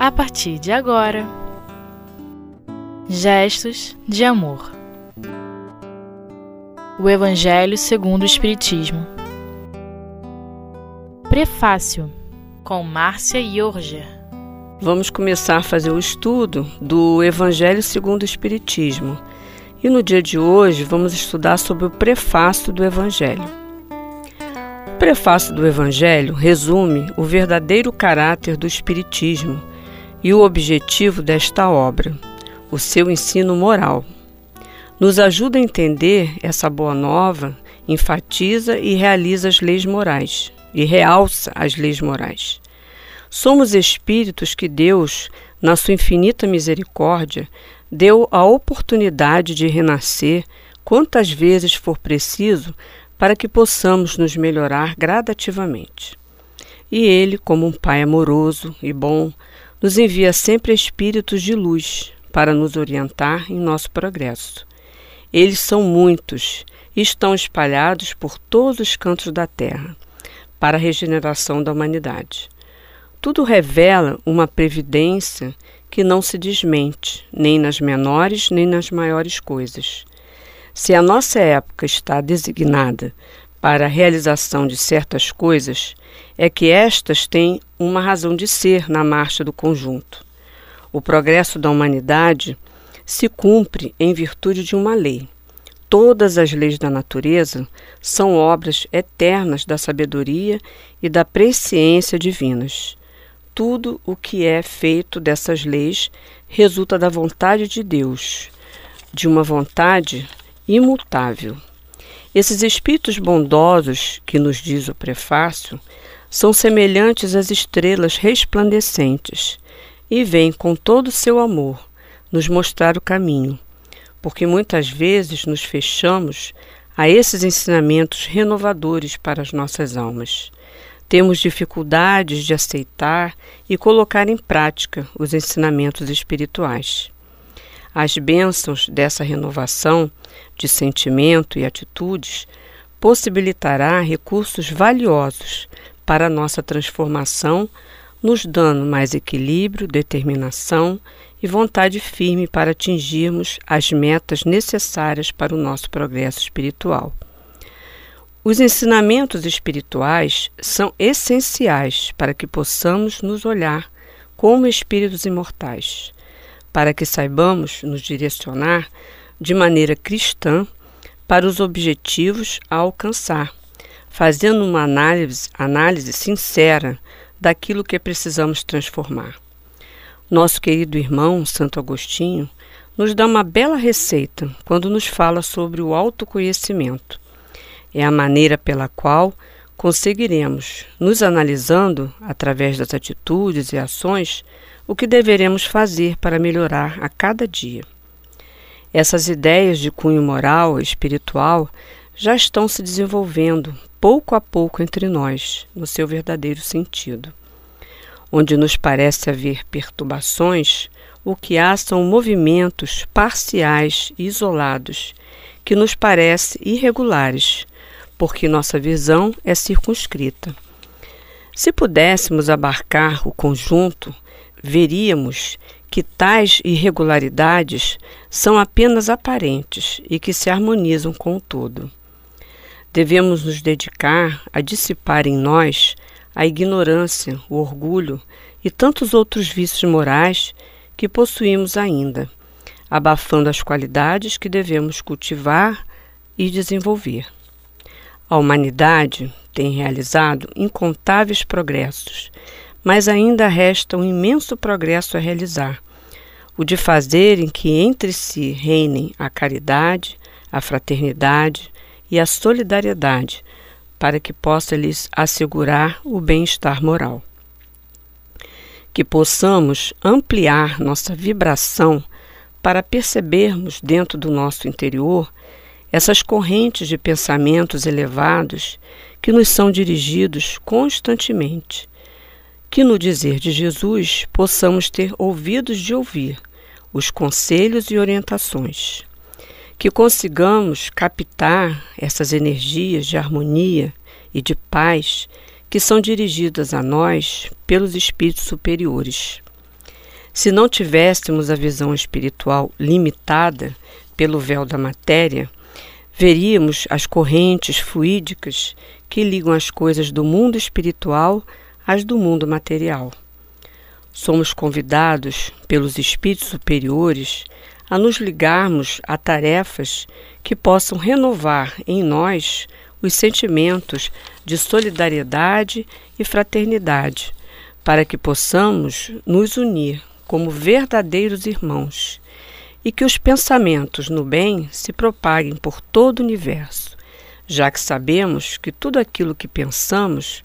a partir de agora. Gestos de amor. O Evangelho segundo o Espiritismo. Prefácio com Márcia Jorger. Vamos começar a fazer o estudo do Evangelho segundo o Espiritismo. E no dia de hoje vamos estudar sobre o prefácio do Evangelho. O prefácio do Evangelho resume o verdadeiro caráter do Espiritismo e o objetivo desta obra, o seu ensino moral. Nos ajuda a entender essa boa nova, enfatiza e realiza as leis morais e realça as leis morais. Somos espíritos que Deus, na sua infinita misericórdia, deu a oportunidade de renascer quantas vezes for preciso para que possamos nos melhorar gradativamente. E Ele, como um Pai amoroso e bom, nos envia sempre espíritos de luz para nos orientar em nosso progresso. Eles são muitos e estão espalhados por todos os cantos da Terra para a regeneração da humanidade. Tudo revela uma previdência que não se desmente, nem nas menores nem nas maiores coisas. Se a nossa época está designada para a realização de certas coisas, é que estas têm uma razão de ser na marcha do conjunto. O progresso da humanidade se cumpre em virtude de uma lei. Todas as leis da natureza são obras eternas da sabedoria e da presciência divinas. Tudo o que é feito dessas leis resulta da vontade de Deus, de uma vontade imutável. Esses espíritos bondosos, que nos diz o prefácio, são semelhantes às estrelas resplandecentes e vêm com todo o seu amor nos mostrar o caminho, porque muitas vezes nos fechamos a esses ensinamentos renovadores para as nossas almas. Temos dificuldades de aceitar e colocar em prática os ensinamentos espirituais. As bênçãos dessa renovação de sentimento e atitudes possibilitará recursos valiosos para a nossa transformação, nos dando mais equilíbrio, determinação e vontade firme para atingirmos as metas necessárias para o nosso progresso espiritual. Os ensinamentos espirituais são essenciais para que possamos nos olhar como espíritos imortais para que saibamos nos direcionar de maneira cristã para os objetivos a alcançar, fazendo uma análise, análise sincera daquilo que precisamos transformar. Nosso querido irmão Santo Agostinho nos dá uma bela receita quando nos fala sobre o autoconhecimento. É a maneira pela qual conseguiremos, nos analisando através das atitudes e ações, o que deveremos fazer para melhorar a cada dia. Essas ideias de cunho moral e espiritual já estão se desenvolvendo pouco a pouco entre nós, no seu verdadeiro sentido. Onde nos parece haver perturbações, o que há são movimentos parciais e isolados, que nos parecem irregulares, porque nossa visão é circunscrita. Se pudéssemos abarcar o conjunto, veríamos que tais irregularidades são apenas aparentes e que se harmonizam com o todo. Devemos nos dedicar a dissipar em nós a ignorância, o orgulho e tantos outros vícios morais que possuímos ainda, abafando as qualidades que devemos cultivar e desenvolver. A humanidade tem realizado incontáveis progressos mas ainda resta um imenso progresso a realizar, o de fazerem que entre si reinem a caridade, a fraternidade e a solidariedade, para que possa lhes assegurar o bem-estar moral. Que possamos ampliar nossa vibração para percebermos dentro do nosso interior essas correntes de pensamentos elevados que nos são dirigidos constantemente que no dizer de Jesus possamos ter ouvidos de ouvir os conselhos e orientações, que consigamos captar essas energias de harmonia e de paz que são dirigidas a nós pelos espíritos superiores. Se não tivéssemos a visão espiritual limitada pelo véu da matéria, veríamos as correntes fluídicas que ligam as coisas do mundo espiritual às do mundo material. Somos convidados pelos espíritos superiores a nos ligarmos a tarefas que possam renovar em nós os sentimentos de solidariedade e fraternidade, para que possamos nos unir como verdadeiros irmãos e que os pensamentos no bem se propaguem por todo o universo, já que sabemos que tudo aquilo que pensamos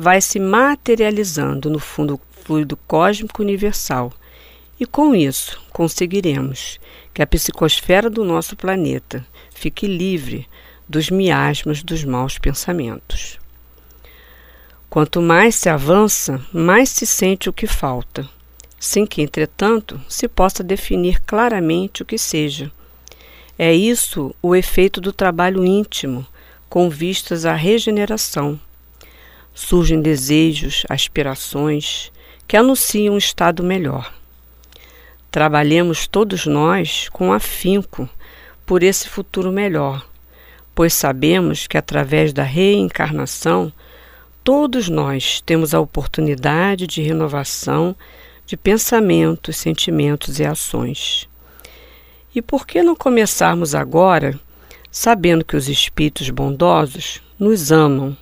vai se materializando no fundo fluido cósmico universal. E com isso conseguiremos que a psicosfera do nosso planeta fique livre dos miasmas dos maus pensamentos. Quanto mais se avança, mais se sente o que falta, sem que, entretanto, se possa definir claramente o que seja. É isso o efeito do trabalho íntimo, com vistas à regeneração. Surgem desejos, aspirações que anunciam um estado melhor. Trabalhemos todos nós com afinco por esse futuro melhor, pois sabemos que através da reencarnação todos nós temos a oportunidade de renovação de pensamentos, sentimentos e ações. E por que não começarmos agora, sabendo que os espíritos bondosos nos amam,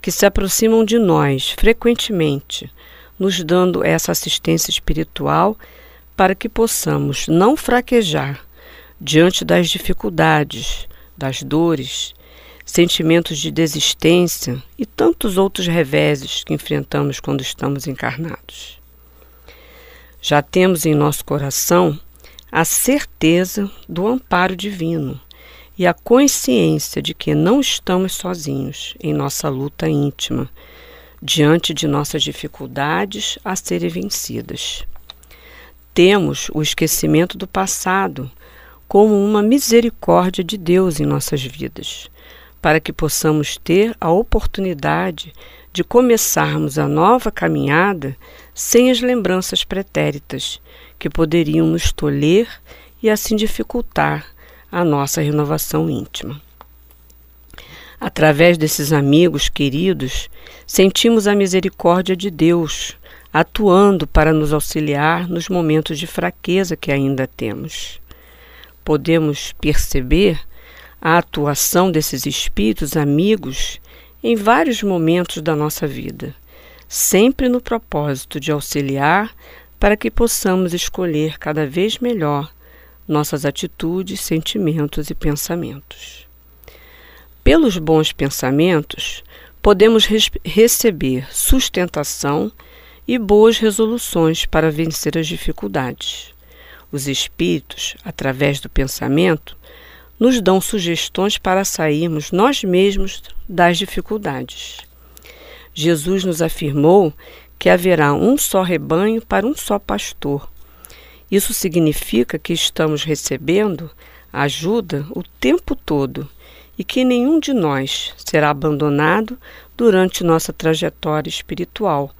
que se aproximam de nós frequentemente, nos dando essa assistência espiritual para que possamos não fraquejar diante das dificuldades, das dores, sentimentos de desistência e tantos outros reveses que enfrentamos quando estamos encarnados. Já temos em nosso coração a certeza do amparo divino e a consciência de que não estamos sozinhos em nossa luta íntima, diante de nossas dificuldades a serem vencidas. Temos o esquecimento do passado como uma misericórdia de Deus em nossas vidas, para que possamos ter a oportunidade de começarmos a nova caminhada sem as lembranças pretéritas que poderiam nos tolher e assim dificultar a nossa renovação íntima. Através desses amigos queridos, sentimos a misericórdia de Deus atuando para nos auxiliar nos momentos de fraqueza que ainda temos. Podemos perceber a atuação desses espíritos amigos em vários momentos da nossa vida, sempre no propósito de auxiliar para que possamos escolher cada vez melhor nossas atitudes, sentimentos e pensamentos. Pelos bons pensamentos, podemos receber sustentação e boas resoluções para vencer as dificuldades. Os espíritos, através do pensamento, nos dão sugestões para sairmos nós mesmos das dificuldades. Jesus nos afirmou que haverá um só rebanho para um só pastor. Isso significa que estamos recebendo ajuda o tempo todo e que nenhum de nós será abandonado durante nossa trajetória espiritual,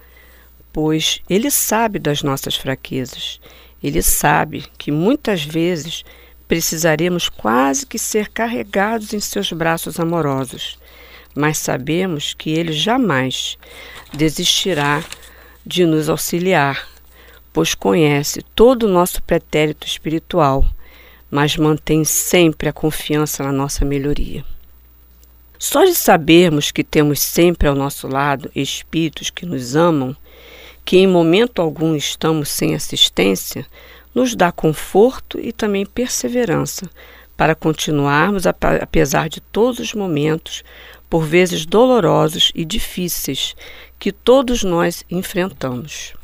pois Ele sabe das nossas fraquezas. Ele sabe que muitas vezes precisaremos quase que ser carregados em seus braços amorosos, mas sabemos que ele jamais desistirá de nos auxiliar, pois conhece todo o nosso pretérito espiritual, mas mantém sempre a confiança na nossa melhoria. Só de sabermos que temos sempre ao nosso lado espíritos que nos amam, que em momento algum estamos sem assistência, nos dá conforto e também perseverança para continuarmos, apesar de todos os momentos, por vezes dolorosos e difíceis, que todos nós enfrentamos.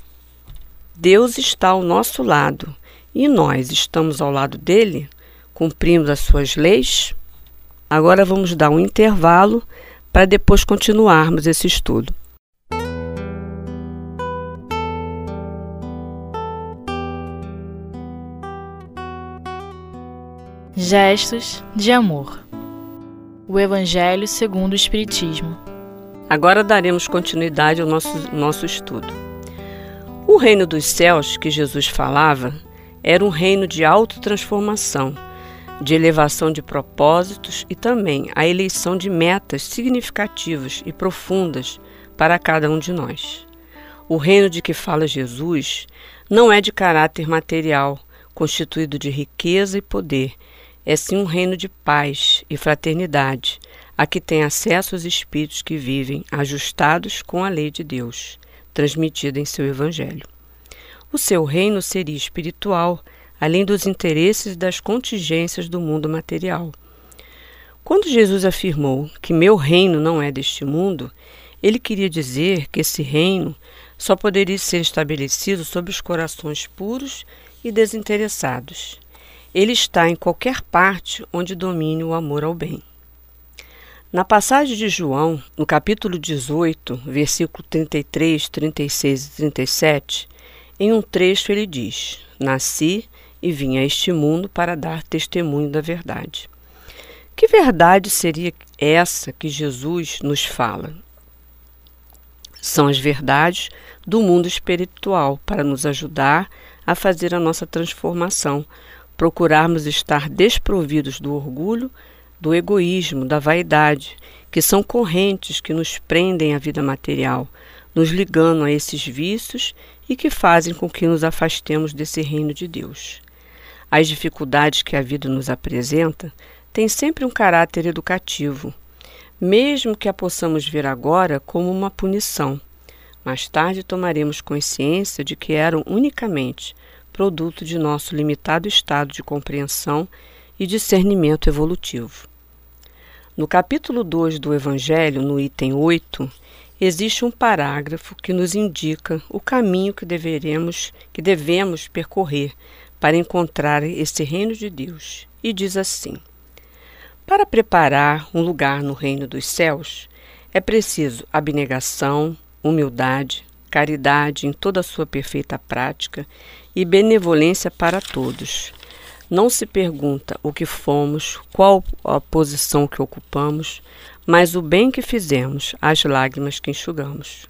Deus está ao nosso lado e nós estamos ao lado dele, cumprimos as suas leis. Agora vamos dar um intervalo para depois continuarmos esse estudo. Gestos de amor. O Evangelho segundo o Espiritismo. Agora daremos continuidade ao nosso, nosso estudo. O reino dos céus que Jesus falava era um reino de autotransformação, de elevação de propósitos e também a eleição de metas significativas e profundas para cada um de nós. O reino de que fala Jesus não é de caráter material, constituído de riqueza e poder, é sim um reino de paz e fraternidade, a que tem acesso os espíritos que vivem ajustados com a lei de Deus, transmitida em seu Evangelho. O seu reino seria espiritual, além dos interesses e das contingências do mundo material. Quando Jesus afirmou que meu reino não é deste mundo, ele queria dizer que esse reino só poderia ser estabelecido sob os corações puros e desinteressados. Ele está em qualquer parte onde domine o amor ao bem. Na passagem de João, no capítulo 18, versículo 33, 36 e 37, em um trecho ele diz: Nasci e vim a este mundo para dar testemunho da verdade. Que verdade seria essa que Jesus nos fala? São as verdades do mundo espiritual para nos ajudar a fazer a nossa transformação, procurarmos estar desprovidos do orgulho, do egoísmo, da vaidade, que são correntes que nos prendem à vida material, nos ligando a esses vícios e que fazem com que nos afastemos desse reino de Deus. As dificuldades que a vida nos apresenta têm sempre um caráter educativo, mesmo que a possamos ver agora como uma punição. Mais tarde tomaremos consciência de que eram unicamente produto de nosso limitado estado de compreensão e discernimento evolutivo. No capítulo 2 do Evangelho, no item 8, existe um parágrafo que nos indica o caminho que deveremos, que devemos percorrer para encontrar esse reino de Deus. E diz assim: Para preparar um lugar no reino dos céus, é preciso abnegação, humildade, caridade em toda a sua perfeita prática e benevolência para todos. Não se pergunta o que fomos, qual a posição que ocupamos, mas o bem que fizemos, as lágrimas que enxugamos.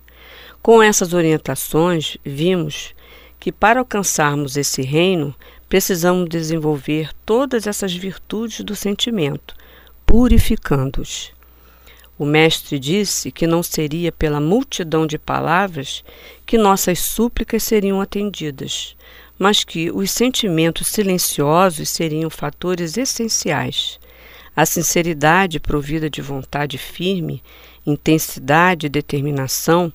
Com essas orientações, vimos que para alcançarmos esse reino, precisamos desenvolver todas essas virtudes do sentimento, purificando-os. O Mestre disse que não seria pela multidão de palavras que nossas súplicas seriam atendidas, mas que os sentimentos silenciosos seriam fatores essenciais a sinceridade provida de vontade firme, intensidade e determinação,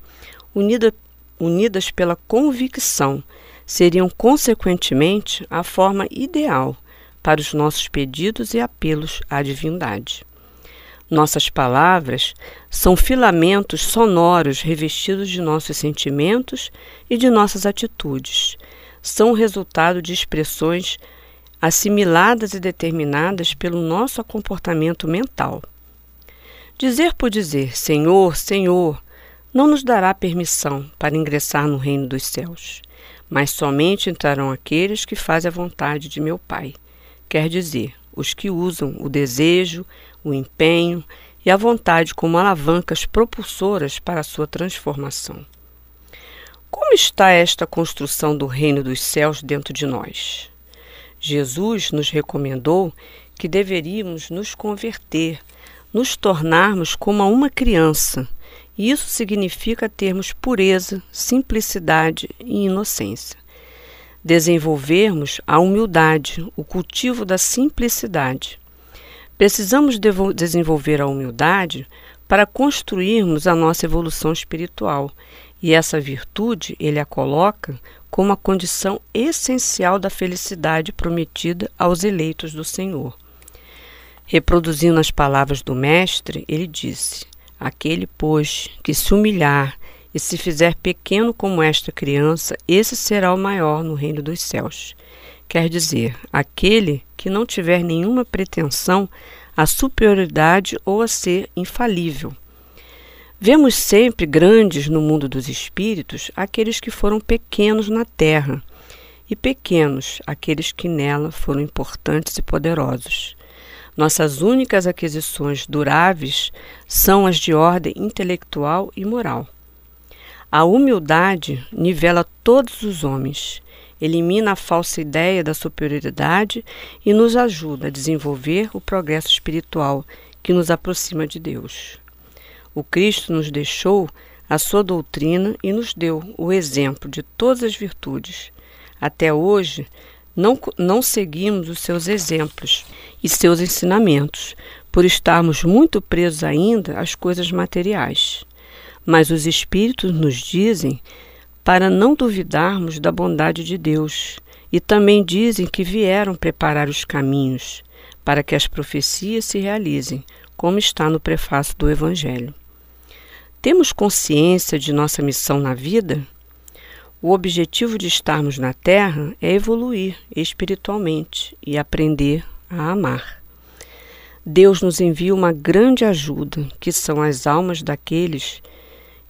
unida, unidas pela convicção, seriam consequentemente a forma ideal para os nossos pedidos e apelos à divindade. Nossas palavras são filamentos sonoros revestidos de nossos sentimentos e de nossas atitudes. São resultado de expressões assimiladas e determinadas pelo nosso comportamento mental. Dizer por dizer Senhor, Senhor, não nos dará permissão para ingressar no reino dos céus, mas somente entrarão aqueles que fazem a vontade de meu Pai, quer dizer, os que usam o desejo, o empenho e a vontade como alavancas propulsoras para a sua transformação. Como está esta construção do reino dos céus dentro de nós? Jesus nos recomendou que deveríamos nos converter, nos tornarmos como uma criança. Isso significa termos pureza, simplicidade e inocência. Desenvolvermos a humildade, o cultivo da simplicidade. Precisamos desenvolver a humildade para construirmos a nossa evolução espiritual, e essa virtude ele a coloca como a condição essencial da felicidade prometida aos eleitos do Senhor. Reproduzindo as palavras do Mestre, ele disse: Aquele, pois, que se humilhar e se fizer pequeno como esta criança, esse será o maior no reino dos céus. Quer dizer, aquele que não tiver nenhuma pretensão à superioridade ou a ser infalível, Vemos sempre grandes no mundo dos espíritos aqueles que foram pequenos na terra, e pequenos aqueles que nela foram importantes e poderosos. Nossas únicas aquisições duráveis são as de ordem intelectual e moral. A humildade nivela todos os homens, elimina a falsa ideia da superioridade e nos ajuda a desenvolver o progresso espiritual que nos aproxima de Deus. O Cristo nos deixou a sua doutrina e nos deu o exemplo de todas as virtudes. Até hoje, não, não seguimos os seus exemplos e seus ensinamentos, por estarmos muito presos ainda às coisas materiais. Mas os Espíritos nos dizem para não duvidarmos da bondade de Deus, e também dizem que vieram preparar os caminhos para que as profecias se realizem, como está no prefácio do Evangelho. Temos consciência de nossa missão na vida? O objetivo de estarmos na Terra é evoluir espiritualmente e aprender a amar. Deus nos envia uma grande ajuda, que são as almas daqueles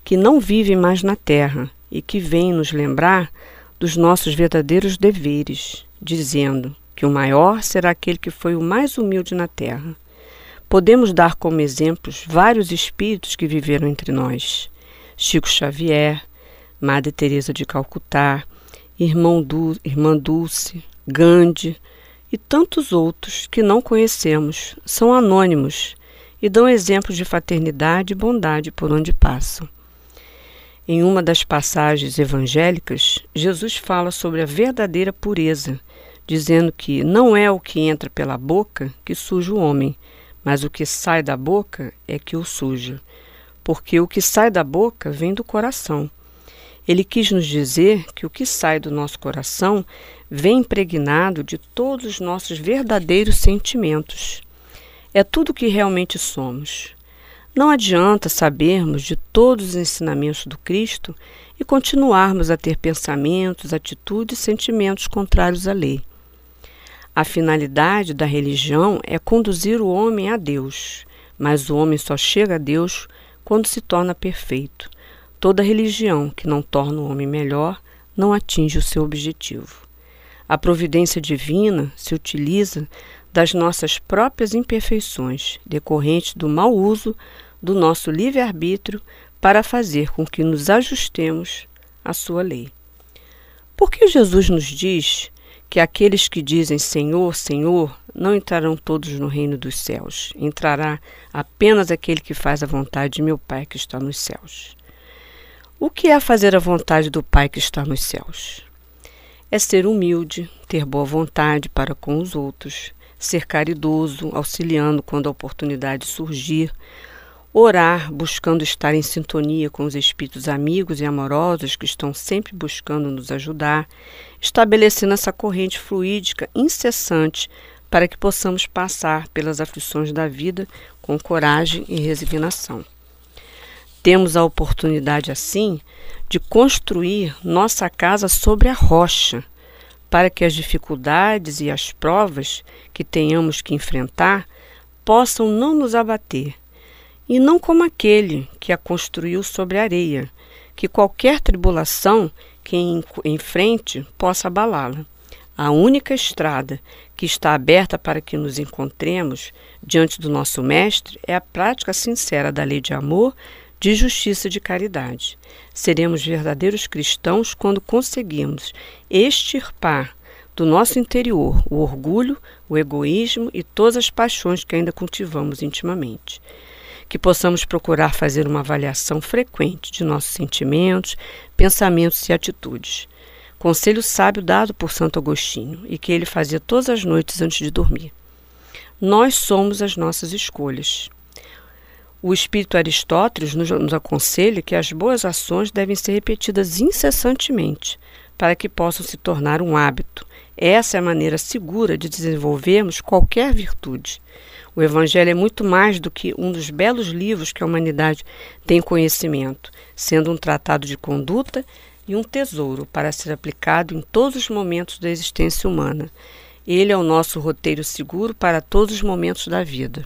que não vivem mais na Terra e que vêm nos lembrar dos nossos verdadeiros deveres, dizendo que o maior será aquele que foi o mais humilde na terra. Podemos dar como exemplos vários espíritos que viveram entre nós: Chico Xavier, Madre Teresa de Calcutá, Irmão du Irmã Dulce, Gandhi e tantos outros que não conhecemos, são anônimos e dão exemplos de fraternidade e bondade por onde passam. Em uma das passagens evangélicas, Jesus fala sobre a verdadeira pureza, dizendo que não é o que entra pela boca que suja o homem, mas o que sai da boca é que o suja. Porque o que sai da boca vem do coração. Ele quis nos dizer que o que sai do nosso coração vem impregnado de todos os nossos verdadeiros sentimentos. É tudo o que realmente somos. Não adianta sabermos de todos os ensinamentos do Cristo e continuarmos a ter pensamentos, atitudes e sentimentos contrários à lei. A finalidade da religião é conduzir o homem a Deus, mas o homem só chega a Deus quando se torna perfeito. Toda religião que não torna o homem melhor não atinge o seu objetivo. A providência divina se utiliza das nossas próprias imperfeições, decorrentes do mau uso do nosso livre-arbítrio, para fazer com que nos ajustemos à sua lei. Por que Jesus nos diz que aqueles que dizem Senhor, Senhor, não entrarão todos no reino dos céus? Entrará apenas aquele que faz a vontade de meu Pai que está nos céus. O que é fazer a vontade do Pai que está nos céus? É ser humilde, ter boa vontade para com os outros, ser caridoso, auxiliando quando a oportunidade surgir, orar buscando estar em sintonia com os espíritos amigos e amorosos que estão sempre buscando nos ajudar, estabelecendo essa corrente fluídica incessante para que possamos passar pelas aflições da vida com coragem e resignação. Temos a oportunidade, assim, de construir nossa casa sobre a rocha, para que as dificuldades e as provas que tenhamos que enfrentar possam não nos abater, e não como aquele que a construiu sobre a areia, que qualquer tribulação que em, em frente possa abalá-la. A única estrada que está aberta para que nos encontremos diante do nosso Mestre é a prática sincera da lei de amor, de justiça e de caridade. Seremos verdadeiros cristãos quando conseguimos extirpar do nosso interior o orgulho, o egoísmo e todas as paixões que ainda cultivamos intimamente. Que possamos procurar fazer uma avaliação frequente de nossos sentimentos, pensamentos e atitudes. Conselho sábio dado por Santo Agostinho e que ele fazia todas as noites antes de dormir. Nós somos as nossas escolhas. O espírito Aristóteles nos, aconselha que as boas ações devem ser repetidas incessantemente para que possam se tornar um hábito. Essa é a maneira segura de desenvolvermos qualquer virtude. O Evangelho é muito mais do que um dos belos livros que a humanidade tem conhecimento, sendo um tratado de conduta e um tesouro para ser aplicado em todos os momentos da existência humana. Ele é o nosso roteiro seguro para todos os momentos da vida.